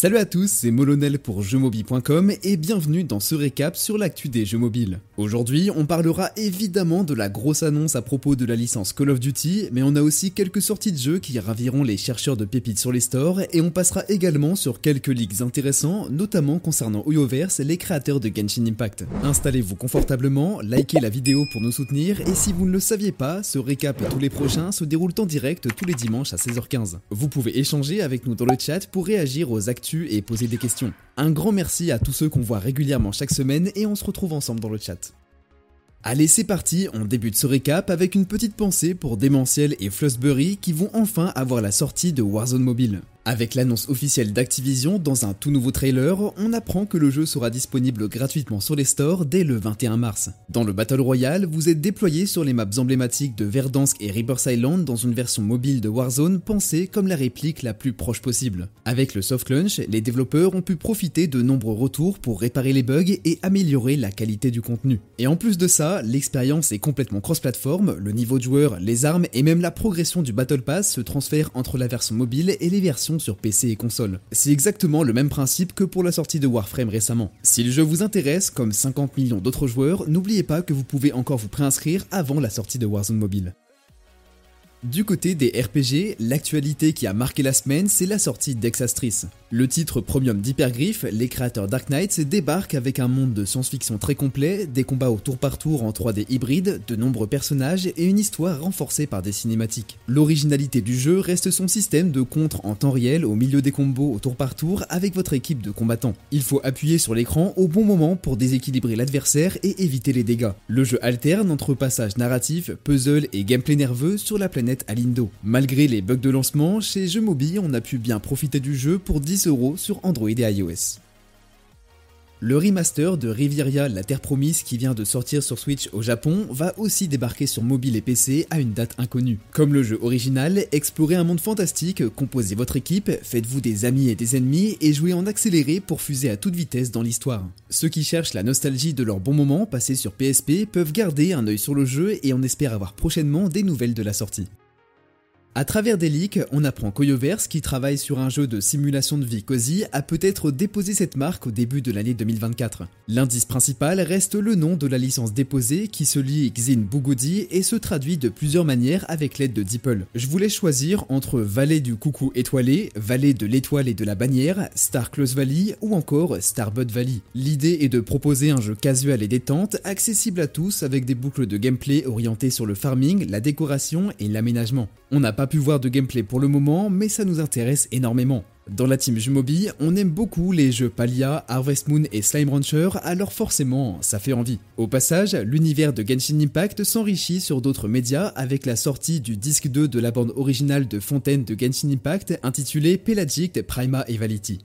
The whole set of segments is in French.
Salut à tous, c'est Molonel pour jeuxmobile.com et bienvenue dans ce récap sur l'actu des jeux mobiles. Aujourd'hui, on parlera évidemment de la grosse annonce à propos de la licence Call of Duty, mais on a aussi quelques sorties de jeux qui raviront les chercheurs de pépites sur les stores et on passera également sur quelques leaks intéressants, notamment concernant Oyoverse, les créateurs de Genshin Impact. Installez-vous confortablement, likez la vidéo pour nous soutenir et si vous ne le saviez pas, ce récap tous les prochains se déroulent en direct tous les dimanches à 16h15. Vous pouvez échanger avec nous dans le chat pour réagir aux actus et poser des questions. Un grand merci à tous ceux qu'on voit régulièrement chaque semaine et on se retrouve ensemble dans le chat. Allez, c'est parti, on débute ce récap avec une petite pensée pour Démentiel et Flossbury qui vont enfin avoir la sortie de Warzone Mobile. Avec l'annonce officielle d'Activision dans un tout nouveau trailer, on apprend que le jeu sera disponible gratuitement sur les stores dès le 21 mars. Dans le Battle Royale, vous êtes déployé sur les maps emblématiques de Verdansk et Rebirth Island dans une version mobile de Warzone pensée comme la réplique la plus proche possible. Avec le soft launch, les développeurs ont pu profiter de nombreux retours pour réparer les bugs et améliorer la qualité du contenu. Et en plus de ça, l'expérience est complètement cross-platform, le niveau de joueur, les armes et même la progression du Battle Pass se transfèrent entre la version mobile et les versions sur PC et console. C'est exactement le même principe que pour la sortie de Warframe récemment. Si le jeu vous intéresse, comme 50 millions d'autres joueurs, n'oubliez pas que vous pouvez encore vous préinscrire avant la sortie de Warzone Mobile. Du côté des RPG, l'actualité qui a marqué la semaine, c'est la sortie d'Exastris. Le titre premium d'Hypergriff, les créateurs Dark Knights débarquent avec un monde de science-fiction très complet, des combats au tour par tour en 3D hybride, de nombreux personnages et une histoire renforcée par des cinématiques. L'originalité du jeu reste son système de contre en temps réel au milieu des combos au tour par tour avec votre équipe de combattants. Il faut appuyer sur l'écran au bon moment pour déséquilibrer l'adversaire et éviter les dégâts. Le jeu alterne entre passages narratifs, puzzle et gameplay nerveux sur la planète Alindo. Malgré les bugs de lancement, chez Jeux Mobile, on a pu bien profiter du jeu pour 10 euros sur Android et iOS. Le remaster de Riviera La Terre Promise qui vient de sortir sur Switch au Japon va aussi débarquer sur mobile et PC à une date inconnue. Comme le jeu original, explorez un monde fantastique, composez votre équipe, faites-vous des amis et des ennemis et jouez en accéléré pour fuser à toute vitesse dans l'histoire. Ceux qui cherchent la nostalgie de leur bon moment passé sur PSP peuvent garder un œil sur le jeu et on espère avoir prochainement des nouvelles de la sortie. À travers des leaks, on apprend qu'Oyoverse, qui travaille sur un jeu de simulation de vie cosy, a peut-être déposé cette marque au début de l'année 2024. L'indice principal reste le nom de la licence déposée qui se lit Xin Bugodi et se traduit de plusieurs manières avec l'aide de DeepL. Je voulais choisir entre Vallée du Coucou étoilé, Vallée de l'étoile et de la bannière, Star Close Valley ou encore Starbud Valley. L'idée est de proposer un jeu casual et détente, accessible à tous avec des boucles de gameplay orientées sur le farming, la décoration et l'aménagement. Pas pu voir de gameplay pour le moment, mais ça nous intéresse énormément. Dans la team Jumobi, on aime beaucoup les jeux Palia, Harvest Moon et Slime Rancher, alors forcément, ça fait envie. Au passage, l'univers de Genshin Impact s'enrichit sur d'autres médias avec la sortie du disque 2 de la bande originale de Fontaine de Genshin Impact intitulée Pelagic Prima Evality.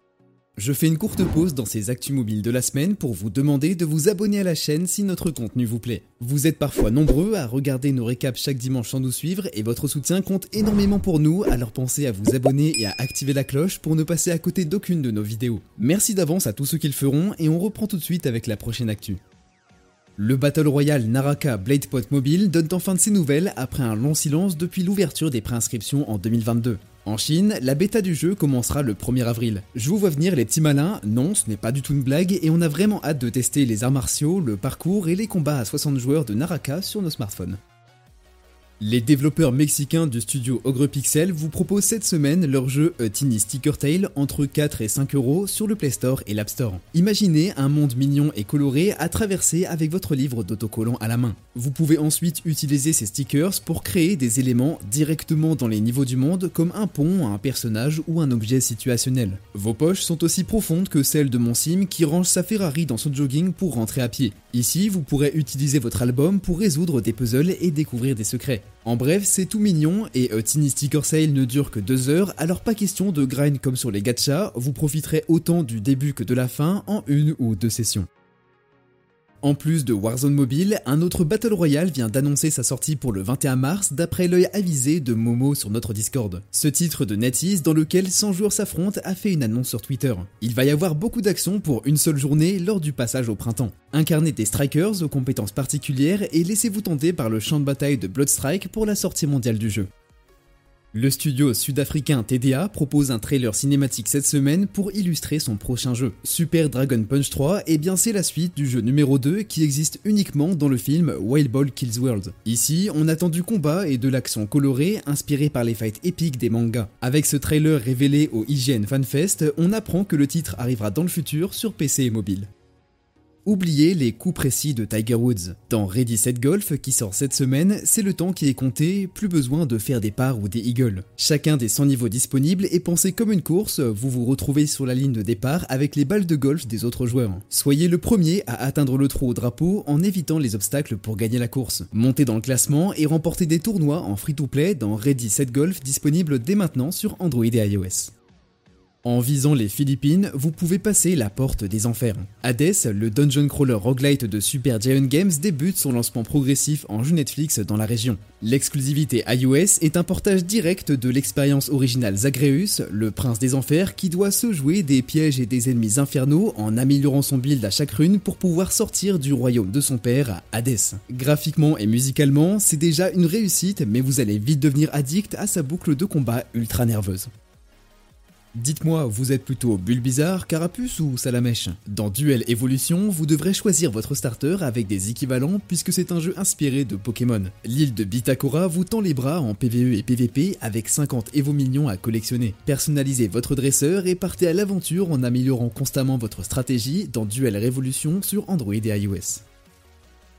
Je fais une courte pause dans ces actus mobiles de la semaine pour vous demander de vous abonner à la chaîne si notre contenu vous plaît. Vous êtes parfois nombreux à regarder nos récaps chaque dimanche sans nous suivre et votre soutien compte énormément pour nous, alors pensez à vous abonner et à activer la cloche pour ne passer à côté d'aucune de nos vidéos. Merci d'avance à tous ceux qui le feront et on reprend tout de suite avec la prochaine actu. Le Battle Royale Naraka Bladepot Mobile donne enfin de ses nouvelles après un long silence depuis l'ouverture des préinscriptions en 2022. En Chine, la bêta du jeu commencera le 1er avril. Je vous vois venir les petits malins, non ce n'est pas du tout une blague et on a vraiment hâte de tester les arts martiaux, le parcours et les combats à 60 joueurs de Naraka sur nos smartphones. Les développeurs mexicains du studio Ogre Pixel vous proposent cette semaine leur jeu A Tiny Sticker Tale entre 4 et 5 euros sur le Play Store et l'App Store. Imaginez un monde mignon et coloré à traverser avec votre livre d'autocollant à la main. Vous pouvez ensuite utiliser ces stickers pour créer des éléments directement dans les niveaux du monde comme un pont, un personnage ou un objet situationnel. Vos poches sont aussi profondes que celles de mon sim qui range sa Ferrari dans son jogging pour rentrer à pied. Ici, vous pourrez utiliser votre album pour résoudre des puzzles et découvrir des secrets. En bref, c'est tout mignon et A Tiny Sale ne dure que 2 heures, alors pas question de grind comme sur les gachas, vous profiterez autant du début que de la fin en une ou deux sessions. En plus de Warzone Mobile, un autre Battle Royale vient d'annoncer sa sortie pour le 21 mars d'après l'œil avisé de Momo sur notre Discord. Ce titre de NetEase dans lequel 100 joueurs s'affrontent a fait une annonce sur Twitter. Il va y avoir beaucoup d'actions pour une seule journée lors du passage au printemps. Incarnez des strikers aux compétences particulières et laissez-vous tenter par le champ de bataille de Bloodstrike pour la sortie mondiale du jeu. Le studio sud-africain TDA propose un trailer cinématique cette semaine pour illustrer son prochain jeu. Super Dragon Punch 3, et eh bien c'est la suite du jeu numéro 2 qui existe uniquement dans le film Wild Ball Kills World. Ici, on attend du combat et de l'action colorée inspirée par les fights épiques des mangas. Avec ce trailer révélé au IGN FanFest, on apprend que le titre arrivera dans le futur sur PC et mobile. Oubliez les coups précis de Tiger Woods. Dans Ready Set Golf, qui sort cette semaine, c'est le temps qui est compté, plus besoin de faire des parts ou des eagles. Chacun des 100 niveaux disponibles est pensé comme une course, vous vous retrouvez sur la ligne de départ avec les balles de golf des autres joueurs. Soyez le premier à atteindre le trou au drapeau en évitant les obstacles pour gagner la course. Montez dans le classement et remportez des tournois en free-to-play dans Ready Set Golf disponible dès maintenant sur Android et iOS. En visant les Philippines, vous pouvez passer la porte des enfers. Hades, le dungeon crawler roguelite de Super Giant Games, débute son lancement progressif en jeu Netflix dans la région. L'exclusivité iOS est un portage direct de l'expérience originale Zagreus, le prince des enfers qui doit se jouer des pièges et des ennemis infernaux en améliorant son build à chaque rune pour pouvoir sortir du royaume de son père Hades. Graphiquement et musicalement, c'est déjà une réussite, mais vous allez vite devenir addict à sa boucle de combat ultra nerveuse. Dites-moi, vous êtes plutôt Bulbizarre, Carapuce ou Salamèche? Dans Duel Evolution, vous devrez choisir votre starter avec des équivalents puisque c'est un jeu inspiré de Pokémon. L'île de Bitakora vous tend les bras en PvE et PvP avec 50 Evo à collectionner. Personnalisez votre dresseur et partez à l'aventure en améliorant constamment votre stratégie dans Duel Révolution sur Android et iOS.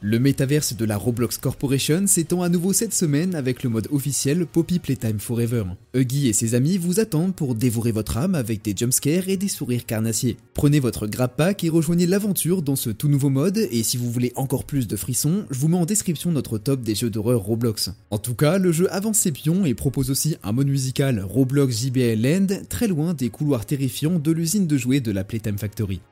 Le métaverse de la Roblox Corporation s'étend à nouveau cette semaine avec le mode officiel Poppy Playtime Forever. Huggy et ses amis vous attendent pour dévorer votre âme avec des jumpscares et des sourires carnassiers. Prenez votre grab pack et rejoignez l'aventure dans ce tout nouveau mode et si vous voulez encore plus de frissons, je vous mets en description notre top des jeux d'horreur Roblox. En tout cas, le jeu avance ses pions et propose aussi un mode musical Roblox JBL Land très loin des couloirs terrifiants de l'usine de jouets de la Playtime Factory.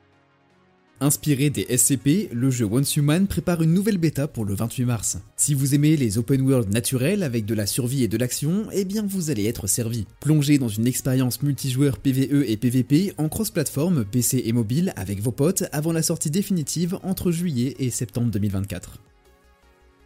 Inspiré des SCP, le jeu Once Human prépare une nouvelle bêta pour le 28 mars. Si vous aimez les open world naturels avec de la survie et de l'action, eh bien vous allez être servi. Plongez dans une expérience multijoueur PvE et PvP en cross-platform PC et mobile avec vos potes avant la sortie définitive entre juillet et septembre 2024.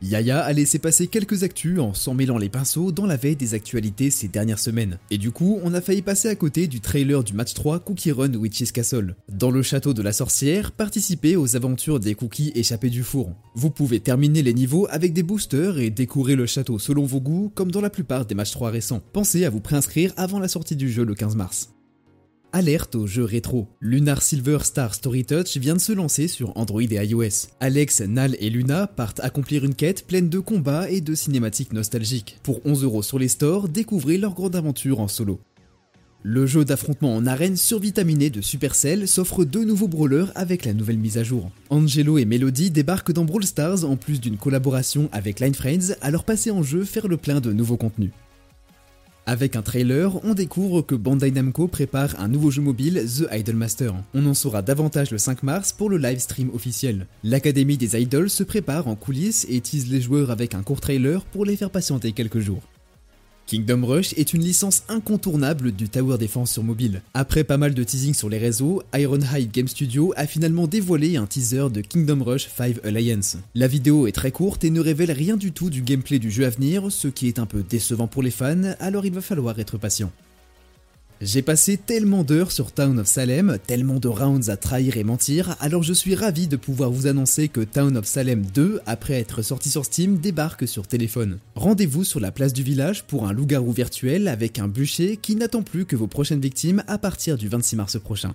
Yaya a laissé passer quelques actus en s'en mêlant les pinceaux dans la veille des actualités ces dernières semaines. Et du coup, on a failli passer à côté du trailer du match 3 Cookie Run Witch's Castle. Dans le château de la sorcière, participez aux aventures des cookies échappés du four. Vous pouvez terminer les niveaux avec des boosters et découvrir le château selon vos goûts comme dans la plupart des matchs 3 récents. Pensez à vous préinscrire avant la sortie du jeu le 15 mars. Alerte au jeu rétro. Lunar Silver Star Story Touch vient de se lancer sur Android et iOS. Alex, Nal et Luna partent accomplir une quête pleine de combats et de cinématiques nostalgiques. Pour 11 euros sur les stores, découvrez leur grande aventure en solo. Le jeu d'affrontement en arène survitaminé de Supercell s'offre deux nouveaux brawlers avec la nouvelle mise à jour. Angelo et Melody débarquent dans Brawl Stars en plus d'une collaboration avec Line Friends à en jeu faire le plein de nouveaux contenus. Avec un trailer, on découvre que Bandai Namco prépare un nouveau jeu mobile, The Idolmaster. On en saura davantage le 5 mars pour le live stream officiel. L'Académie des Idols se prépare en coulisses et tease les joueurs avec un court trailer pour les faire patienter quelques jours. Kingdom Rush est une licence incontournable du Tower Defense sur mobile. Après pas mal de teasing sur les réseaux, Ironhide Game Studio a finalement dévoilé un teaser de Kingdom Rush 5 Alliance. La vidéo est très courte et ne révèle rien du tout du gameplay du jeu à venir, ce qui est un peu décevant pour les fans, alors il va falloir être patient. J'ai passé tellement d'heures sur Town of Salem, tellement de rounds à trahir et mentir, alors je suis ravi de pouvoir vous annoncer que Town of Salem 2, après être sorti sur Steam, débarque sur téléphone. Rendez-vous sur la place du village pour un loup-garou virtuel avec un bûcher qui n'attend plus que vos prochaines victimes à partir du 26 mars prochain.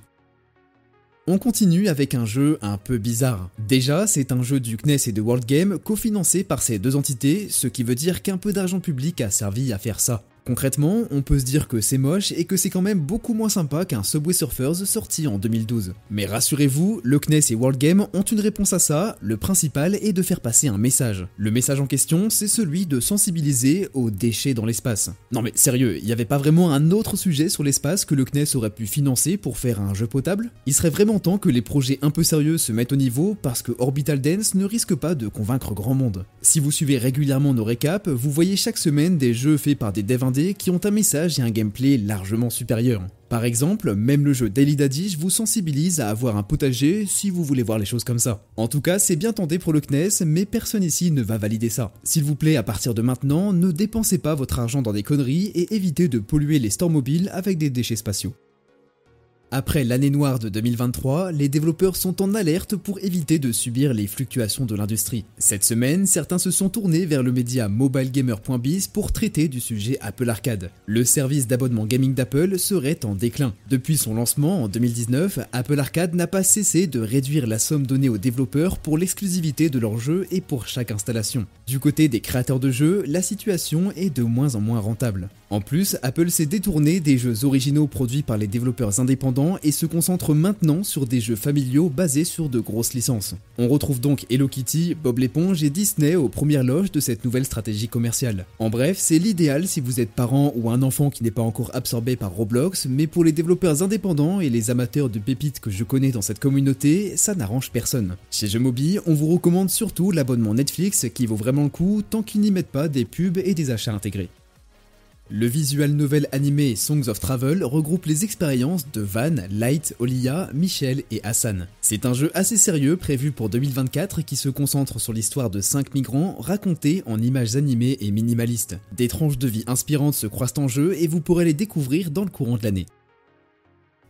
On continue avec un jeu un peu bizarre. Déjà, c'est un jeu du CNES et de World Game cofinancé par ces deux entités, ce qui veut dire qu'un peu d'argent public a servi à faire ça. Concrètement, on peut se dire que c'est moche et que c'est quand même beaucoup moins sympa qu'un Subway Surfers sorti en 2012. Mais rassurez-vous, le CNES et World Game ont une réponse à ça, le principal est de faire passer un message. Le message en question, c'est celui de sensibiliser aux déchets dans l'espace. Non mais sérieux, il n'y avait pas vraiment un autre sujet sur l'espace que le CNES aurait pu financer pour faire un jeu potable? Il serait vraiment temps que les projets un peu sérieux se mettent au niveau parce que Orbital Dance ne risque pas de convaincre grand monde. Si vous suivez régulièrement nos récaps, vous voyez chaque semaine des jeux faits par des devs qui ont un message et un gameplay largement supérieurs. Par exemple, même le jeu Daily Daddy vous sensibilise à avoir un potager si vous voulez voir les choses comme ça. En tout cas, c'est bien tenté pour le CNES, mais personne ici ne va valider ça. S'il vous plaît, à partir de maintenant, ne dépensez pas votre argent dans des conneries et évitez de polluer les stores mobiles avec des déchets spatiaux. Après l'année noire de 2023, les développeurs sont en alerte pour éviter de subir les fluctuations de l'industrie. Cette semaine, certains se sont tournés vers le média mobilegamer.biz pour traiter du sujet Apple Arcade. Le service d'abonnement gaming d'Apple serait en déclin. Depuis son lancement en 2019, Apple Arcade n'a pas cessé de réduire la somme donnée aux développeurs pour l'exclusivité de leurs jeux et pour chaque installation. Du côté des créateurs de jeux, la situation est de moins en moins rentable. En plus, Apple s'est détourné des jeux originaux produits par les développeurs indépendants et se concentre maintenant sur des jeux familiaux basés sur de grosses licences. On retrouve donc Hello Kitty, Bob l'éponge et Disney aux premières loges de cette nouvelle stratégie commerciale. En bref, c'est l'idéal si vous êtes parent ou un enfant qui n'est pas encore absorbé par Roblox, mais pour les développeurs indépendants et les amateurs de pépites que je connais dans cette communauté, ça n'arrange personne. Chez Jeuxmobi, on vous recommande surtout l'abonnement Netflix qui vaut vraiment le coup tant qu'ils n'y mettent pas des pubs et des achats intégrés. Le visual novel animé Songs of Travel regroupe les expériences de Van, Light, Olia, Michel et Hassan. C'est un jeu assez sérieux prévu pour 2024 qui se concentre sur l'histoire de 5 migrants racontés en images animées et minimalistes. Des tranches de vie inspirantes se croisent en jeu et vous pourrez les découvrir dans le courant de l'année.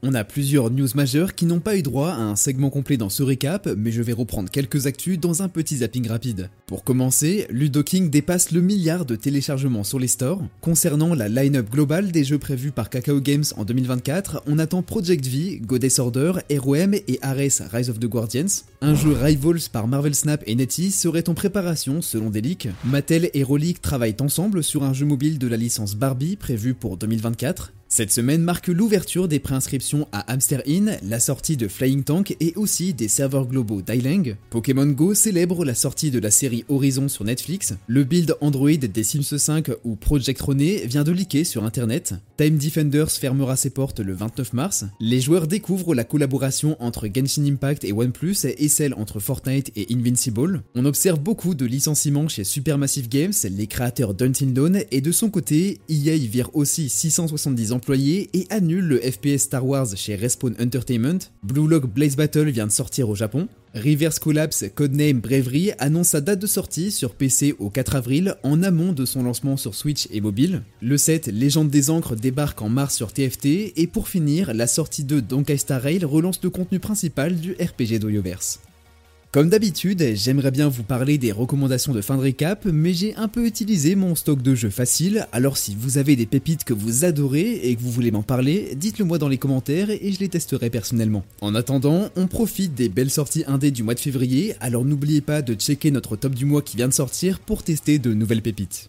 On a plusieurs news majeures qui n'ont pas eu droit à un segment complet dans ce récap, mais je vais reprendre quelques actus dans un petit zapping rapide. Pour commencer, Ludo King dépasse le milliard de téléchargements sur les stores. Concernant la line-up globale des jeux prévus par Kakao Games en 2024, on attend Project V, Goddess Order, ROM et Ares Rise of the Guardians. Un jeu Rivals par Marvel Snap et Netty serait en préparation selon des leaks. Mattel et Rolik travaillent ensemble sur un jeu mobile de la licence Barbie prévu pour 2024. Cette semaine marque l'ouverture des préinscriptions à Hamster Inn, la sortie de Flying Tank et aussi des serveurs globaux d'Ilang. Pokémon Go célèbre la sortie de la série Horizon sur Netflix. Le build Android des Sims 5 ou Project René vient de leaker sur internet. Time Defenders fermera ses portes le 29 mars. Les joueurs découvrent la collaboration entre Genshin Impact et OnePlus et celle entre Fortnite et Invincible. On observe beaucoup de licenciements chez Supermassive Games, les créateurs d'Until Dawn, et de son côté, EA vire aussi 670 et annule le FPS Star Wars chez Respawn Entertainment. Blue Lock Blaze Battle vient de sortir au Japon. Reverse Collapse Codename Bravery annonce sa date de sortie sur PC au 4 avril en amont de son lancement sur Switch et mobile. Le set Légende des Ancres débarque en mars sur TFT et pour finir, la sortie de Donkey Star Rail relance le contenu principal du RPG d'Oyoverse. Comme d'habitude, j'aimerais bien vous parler des recommandations de fin de récap, mais j'ai un peu utilisé mon stock de jeux facile, alors si vous avez des pépites que vous adorez et que vous voulez m'en parler, dites-le moi dans les commentaires et je les testerai personnellement. En attendant, on profite des belles sorties indées du mois de février, alors n'oubliez pas de checker notre top du mois qui vient de sortir pour tester de nouvelles pépites.